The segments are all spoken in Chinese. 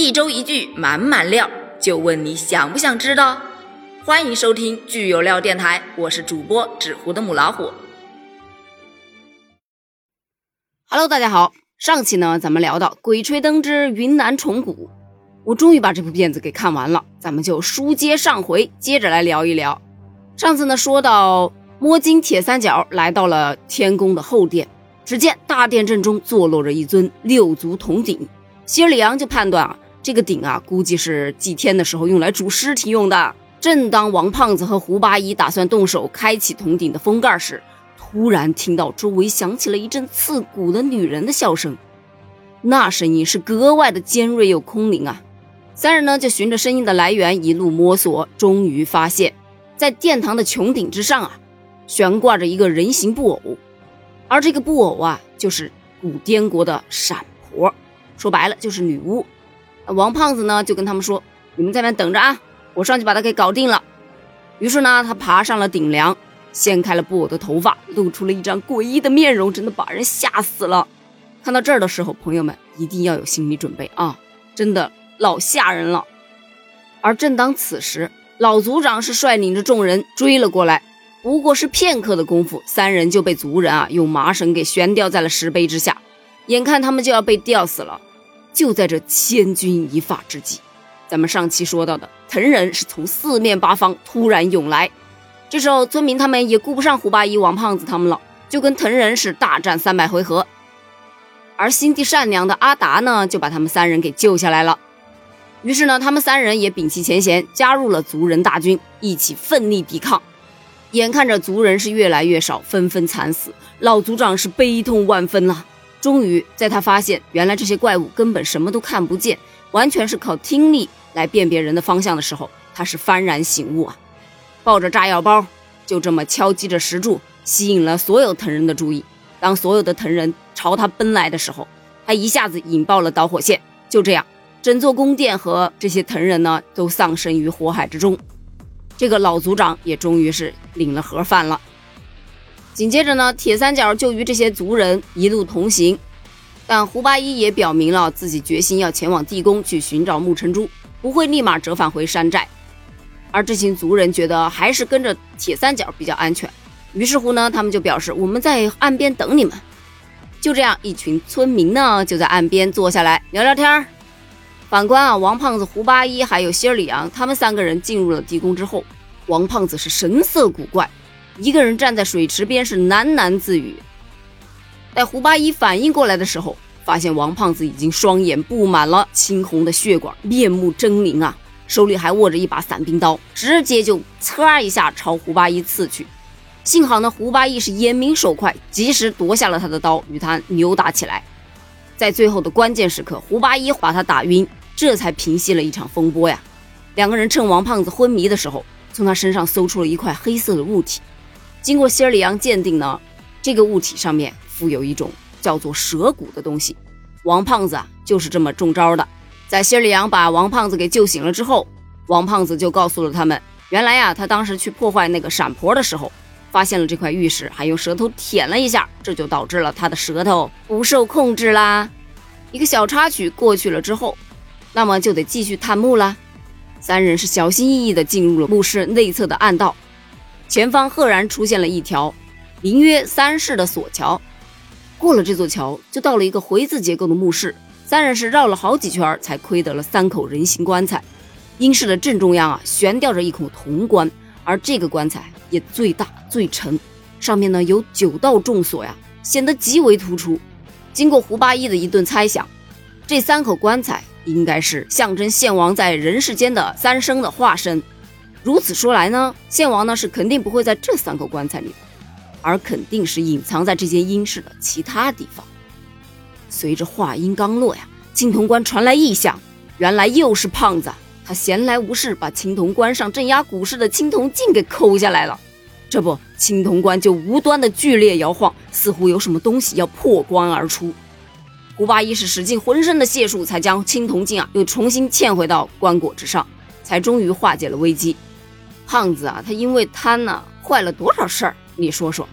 一周一句满满料，就问你想不想知道？欢迎收听剧有料电台，我是主播纸糊的母老虎。Hello，大家好。上期呢，咱们聊到《鬼吹灯之云南虫谷》，我终于把这部片子给看完了。咱们就书接上回，接着来聊一聊。上次呢，说到摸金铁三角来到了天宫的后殿，只见大殿正中坐落着一尊六足铜鼎。希尔里昂就判断啊，这个鼎啊，估计是祭天的时候用来煮尸体用的。正当王胖子和胡八一打算动手开启铜鼎的封盖时，突然听到周围响起了一阵刺骨的女人的笑声，那声音是格外的尖锐又空灵啊！三人呢就循着声音的来源一路摸索，终于发现，在殿堂的穹顶之上啊，悬挂着一个人形布偶，而这个布偶啊，就是古滇国的闪婆，说白了就是女巫。王胖子呢就跟他们说：“你们在那等着啊，我上去把他给搞定了。”于是呢，他爬上了顶梁。掀开了布偶的头发，露出了一张诡异的面容，真的把人吓死了。看到这儿的时候，朋友们一定要有心理准备啊，真的老吓人了。而正当此时，老族长是率领着众人追了过来，不过是片刻的功夫，三人就被族人啊用麻绳给悬吊在了石碑之下，眼看他们就要被吊死了。就在这千钧一发之际，咱们上期说到的藤人是从四面八方突然涌来。这时候，村民他们也顾不上胡八一、王胖子他们了，就跟藤人是大战三百回合。而心地善良的阿达呢，就把他们三人给救下来了。于是呢，他们三人也摒弃前嫌，加入了族人大军，一起奋力抵抗。眼看着族人是越来越少，纷纷惨死，老族长是悲痛万分呐。终于，在他发现原来这些怪物根本什么都看不见，完全是靠听力来辨别人的方向的时候，他是幡然醒悟啊。抱着炸药包，就这么敲击着石柱，吸引了所有藤人的注意。当所有的藤人朝他奔来的时候，他一下子引爆了导火线。就这样，整座宫殿和这些藤人呢，都丧生于火海之中。这个老族长也终于是领了盒饭了。紧接着呢，铁三角就与这些族人一路同行，但胡八一也表明了自己决心要前往地宫去寻找木尘珠，不会立马折返回山寨。而这群族人觉得还是跟着铁三角比较安全，于是乎呢，他们就表示我们在岸边等你们。就这样，一群村民呢就在岸边坐下来聊聊天儿。反观啊，王胖子、胡八一还有希尔里昂，他们三个人进入了地宫之后，王胖子是神色古怪，一个人站在水池边是喃喃自语。待胡八一反应过来的时候，发现王胖子已经双眼布满了青红的血管，面目狰狞啊。手里还握着一把伞兵刀，直接就呲一下朝胡八一刺去。幸好呢，胡八一是眼明手快，及时夺下了他的刀，与他扭打起来。在最后的关键时刻，胡八一把他打晕，这才平息了一场风波呀。两个人趁王胖子昏迷的时候，从他身上搜出了一块黑色的物体。经过希尔里昂鉴定呢，这个物体上面附有一种叫做蛇骨的东西。王胖子啊，就是这么中招的。在希尔里昂把王胖子给救醒了之后，王胖子就告诉了他们，原来呀，他当时去破坏那个闪婆的时候，发现了这块玉石，还用舌头舔了一下，这就导致了他的舌头不受控制啦。一个小插曲过去了之后，那么就得继续探墓啦。三人是小心翼翼地进入了墓室内侧的暗道，前方赫然出现了一条名曰三世的索桥，过了这座桥，就到了一个回字结构的墓室。三人是绕了好几圈，才窥得了三口人形棺材。阴室的正中央啊，悬吊着一口铜棺，而这个棺材也最大最沉，上面呢有九道重锁呀，显得极为突出。经过胡八一的一顿猜想，这三口棺材应该是象征献王在人世间的三生的化身。如此说来呢，献王呢是肯定不会在这三口棺材里，而肯定是隐藏在这间阴室的其他地方。随着话音刚落呀，青铜棺传来异响，原来又是胖子。他闲来无事，把青铜棺上镇压蛊事的青铜镜给抠下来了。这不，青铜棺就无端的剧烈摇晃，似乎有什么东西要破棺而出。胡八一是使尽浑身的解数，才将青铜镜啊又重新嵌回到棺椁之上，才终于化解了危机。胖子啊，他因为贪呢，坏了多少事儿？你说说。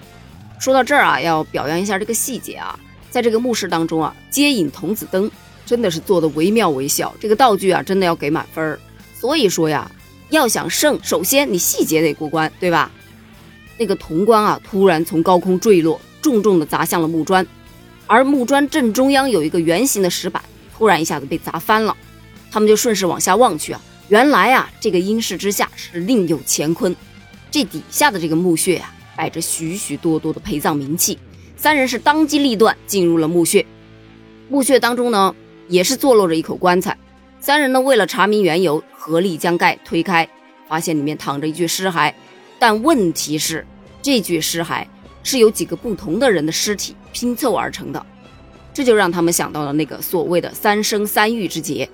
说到这儿啊，要表扬一下这个细节啊。在这个墓室当中啊，接引童子灯，真的是做的惟妙惟肖，这个道具啊，真的要给满分。所以说呀，要想胜，首先你细节得过关，对吧？那个铜棺啊，突然从高空坠落，重重的砸向了木砖，而木砖正中央有一个圆形的石板，突然一下子被砸翻了。他们就顺势往下望去啊，原来啊，这个阴室之下是另有乾坤，这底下的这个墓穴啊，摆着许许多多的陪葬冥器。三人是当机立断进入了墓穴，墓穴当中呢，也是坐落着一口棺材。三人呢，为了查明缘由，合力将盖推开，发现里面躺着一具尸骸。但问题是，这具尸骸是由几个不同的人的尸体拼凑而成的，这就让他们想到了那个所谓的三生三遇之劫，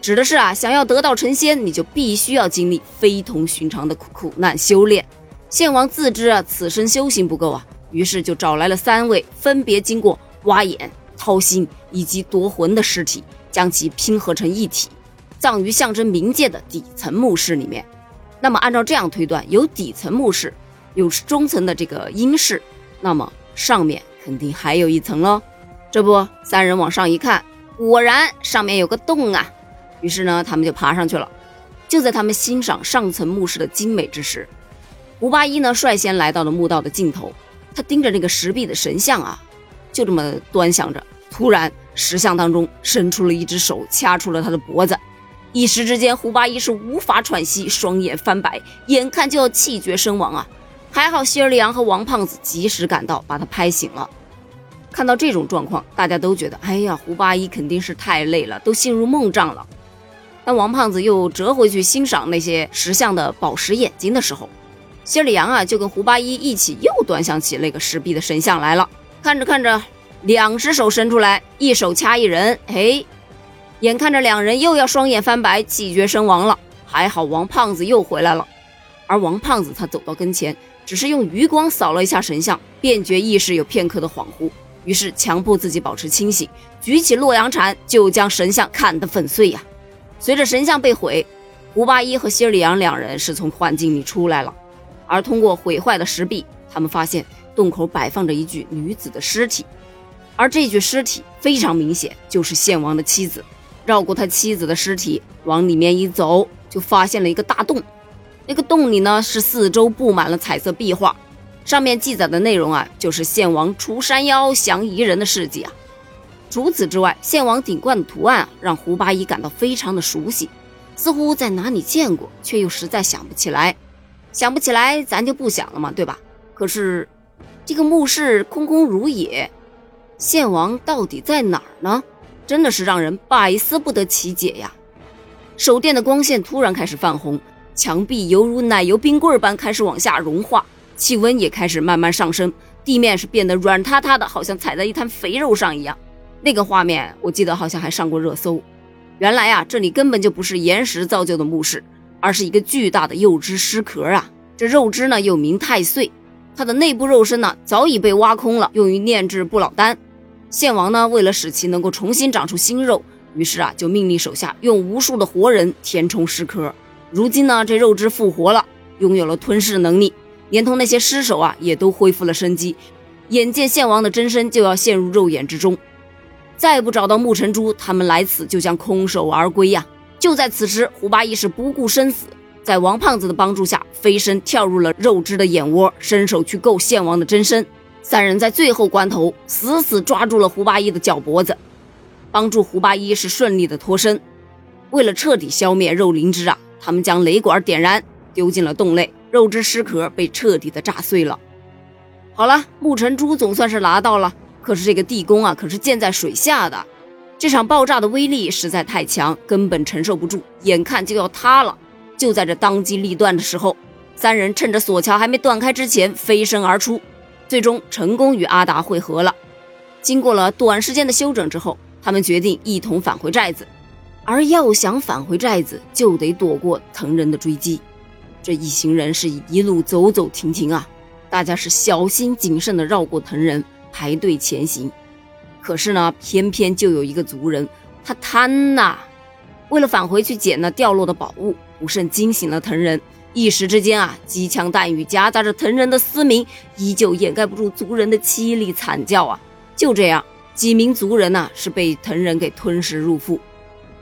指的是啊，想要得道成仙，你就必须要经历非同寻常的苦苦难修炼。献王自知啊，此生修行不够啊，于是就找来了三位分别经过挖眼、掏心以及夺魂的尸体，将其拼合成一体，葬于象征冥界的底层墓室里面。那么按照这样推断，有底层墓室，有中层的这个阴室，那么上面肯定还有一层喽。这不，三人往上一看，果然上面有个洞啊。于是呢，他们就爬上去了。就在他们欣赏上层墓室的精美之时，胡八一呢率先来到了墓道的尽头，他盯着那个石壁的神像啊，就这么端详着。突然，石像当中伸出了一只手，掐住了他的脖子。一时之间，胡八一是无法喘息，双眼翻白，眼看就要气绝身亡啊！还好希尔里昂和王胖子及时赶到，把他拍醒了。看到这种状况，大家都觉得，哎呀，胡八一肯定是太累了，都陷入梦障了。当王胖子又折回去欣赏那些石像的宝石眼睛的时候，希尔里昂啊就跟胡八一一起又端详起那个石壁的神像来了。看着看着，两只手伸出来，一手掐一人，哎。眼看着两人又要双眼翻白、气绝身亡了，还好王胖子又回来了。而王胖子他走到跟前，只是用余光扫了一下神像，便觉意识有片刻的恍惚，于是强迫自己保持清醒，举起洛阳铲就将神像砍得粉碎呀。随着神像被毁，胡八一和希尔里昂两人是从幻境里出来了，而通过毁坏的石壁，他们发现洞口摆放着一具女子的尸体，而这具尸体非常明显就是献王的妻子。绕过他妻子的尸体，往里面一走，就发现了一个大洞。那个洞里呢，是四周布满了彩色壁画，上面记载的内容啊，就是献王除山妖、降夷人的事迹啊。除此之外，献王顶冠的图案让胡八一感到非常的熟悉，似乎在哪里见过，却又实在想不起来。想不起来，咱就不想了嘛，对吧？可是这个墓室空空如也，献王到底在哪儿呢？真的是让人百思不得其解呀！手电的光线突然开始泛红，墙壁犹如奶油冰棍般开始往下融化，气温也开始慢慢上升，地面是变得软塌塌的，好像踩在一滩肥肉上一样。那个画面我记得好像还上过热搜。原来啊，这里根本就不是岩石造就的墓室，而是一个巨大的肉汁尸壳啊！这肉汁呢又名太岁，它的内部肉身呢早已被挖空了，用于炼制不老丹。献王呢，为了使其能够重新长出新肉，于是啊，就命令手下用无数的活人填充尸壳。如今呢，这肉汁复活了，拥有了吞噬能力，连同那些尸首啊，也都恢复了生机。眼见献王的真身就要陷入肉眼之中，再不找到沐尘珠，他们来此就将空手而归呀！就在此时，胡八一是不顾生死，在王胖子的帮助下，飞身跳入了肉汁的眼窝，伸手去够献王的真身。三人在最后关头死死抓住了胡八一的脚脖子，帮助胡八一是顺利的脱身。为了彻底消灭肉灵芝啊，他们将雷管点燃，丢进了洞内，肉汁尸壳被彻底的炸碎了。好了，沐尘珠总算是拿到了，可是这个地宫啊，可是建在水下的，这场爆炸的威力实在太强，根本承受不住，眼看就要塌了。就在这当机立断的时候，三人趁着索桥还没断开之前飞身而出。最终成功与阿达会合了。经过了短时间的休整之后，他们决定一同返回寨子。而要想返回寨子，就得躲过藤人的追击。这一行人是一路走走停停啊，大家是小心谨慎地绕过藤人，排队前行。可是呢，偏偏就有一个族人，他贪呐，为了返回去捡那掉落的宝物，不慎惊醒了藤人。一时之间啊，机枪弹雨夹杂着藤人的嘶鸣，依旧掩盖不住族人的凄厉惨叫啊！就这样，几名族人呐是被藤人给吞噬入腹，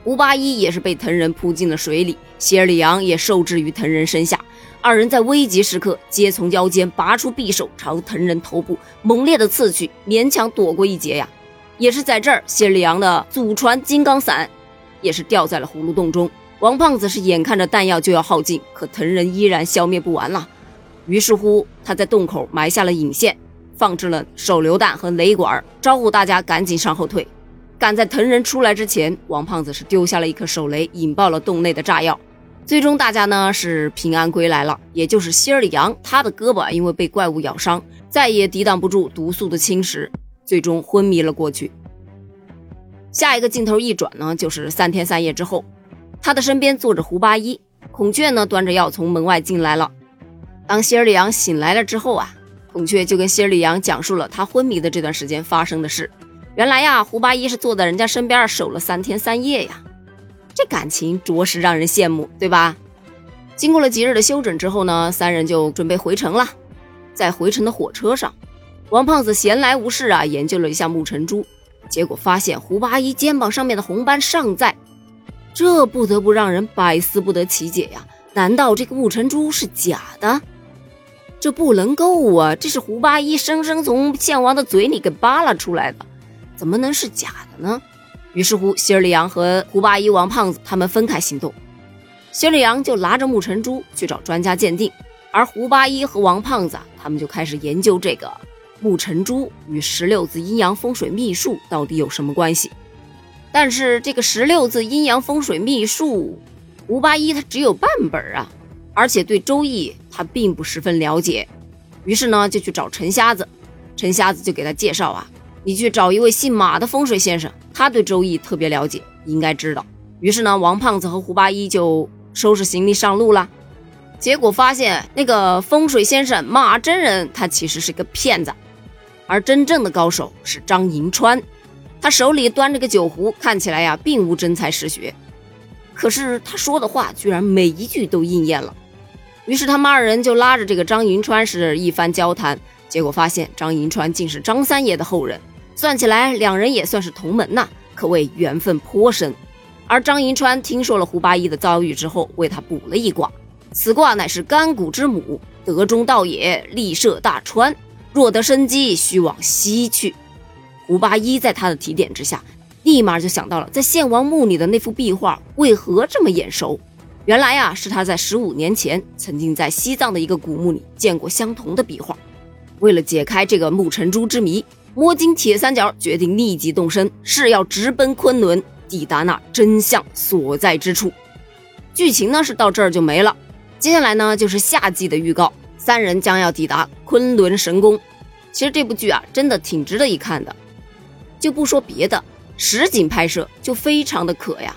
胡八一也是被藤人扑进了水里，希尔里昂也受制于藤人身下。二人在危急时刻皆从腰间拔出匕首，朝藤人头部猛烈的刺去，勉强躲过一劫呀。也是在这儿，希尔里昂的祖传金刚伞也是掉在了葫芦洞中。王胖子是眼看着弹药就要耗尽，可藤人依然消灭不完了。于是乎，他在洞口埋下了引线。放置了手榴弹和雷管，招呼大家赶紧向后退。赶在藤人出来之前，王胖子是丢下了一颗手雷，引爆了洞内的炸药。最终，大家呢是平安归来了。也就是希尔里昂，他的胳膊因为被怪物咬伤，再也抵挡不住毒素的侵蚀，最终昏迷了过去。下一个镜头一转呢，就是三天三夜之后，他的身边坐着胡八一，孔雀呢端着药从门外进来了。当希尔里昂醒来了之后啊。孔雀就跟希尔里昂讲述了他昏迷的这段时间发生的事。原来呀，胡八一是坐在人家身边守了三天三夜呀，这感情着实让人羡慕，对吧？经过了几日的休整之后呢，三人就准备回城了。在回城的火车上，王胖子闲来无事啊，研究了一下木尘珠，结果发现胡八一肩膀上面的红斑尚在，这不得不让人百思不得其解呀。难道这个木尘珠是假的？这不能够啊！这是胡八一生生从献王的嘴里给扒拉出来的，怎么能是假的呢？于是乎，希尔里昂和胡八一、王胖子他们分开行动。希尔里昂就拿着木尘珠去找专家鉴定，而胡八一和王胖子他们就开始研究这个木尘珠与十六字阴阳风水秘术到底有什么关系。但是这个十六字阴阳风水秘术，胡八一他只有半本啊。而且对周易他并不十分了解，于是呢就去找陈瞎子，陈瞎子就给他介绍啊，你去找一位姓马的风水先生，他对周易特别了解，应该知道。于是呢，王胖子和胡八一就收拾行李上路了。结果发现那个风水先生马真人，他其实是个骗子，而真正的高手是张银川，他手里端着个酒壶，看起来呀并无真才实学，可是他说的话居然每一句都应验了。于是他们二人就拉着这个张银川是一番交谈，结果发现张银川竟是张三爷的后人，算起来两人也算是同门呐，可谓缘分颇深。而张银川听说了胡八一的遭遇之后，为他卜了一卦，此卦乃是干谷之母，德中道也，利涉大川，若得生机，须往西去。胡八一在他的提点之下，立马就想到了在献王墓里的那幅壁画为何这么眼熟。原来呀，是他在十五年前曾经在西藏的一个古墓里见过相同的壁画。为了解开这个木尘珠之谜，摸金铁三角决定立即动身，是要直奔昆仑，抵达那真相所在之处。剧情呢是到这儿就没了，接下来呢就是下季的预告，三人将要抵达昆仑神宫。其实这部剧啊，真的挺值得一看的。就不说别的，实景拍摄就非常的可呀。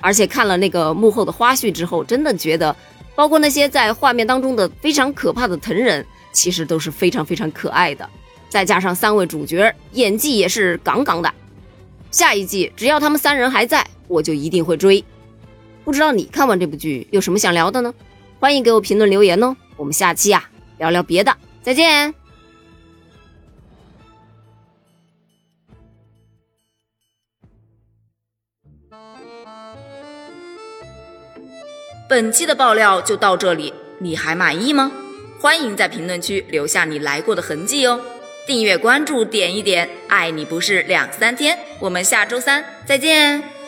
而且看了那个幕后的花絮之后，真的觉得，包括那些在画面当中的非常可怕的藤人，其实都是非常非常可爱的。再加上三位主角演技也是杠杠的，下一季只要他们三人还在，我就一定会追。不知道你看完这部剧有什么想聊的呢？欢迎给我评论留言哦。我们下期啊聊聊别的，再见。本期的爆料就到这里，你还满意吗？欢迎在评论区留下你来过的痕迹哦！订阅关注点一点，爱你不是两三天。我们下周三再见。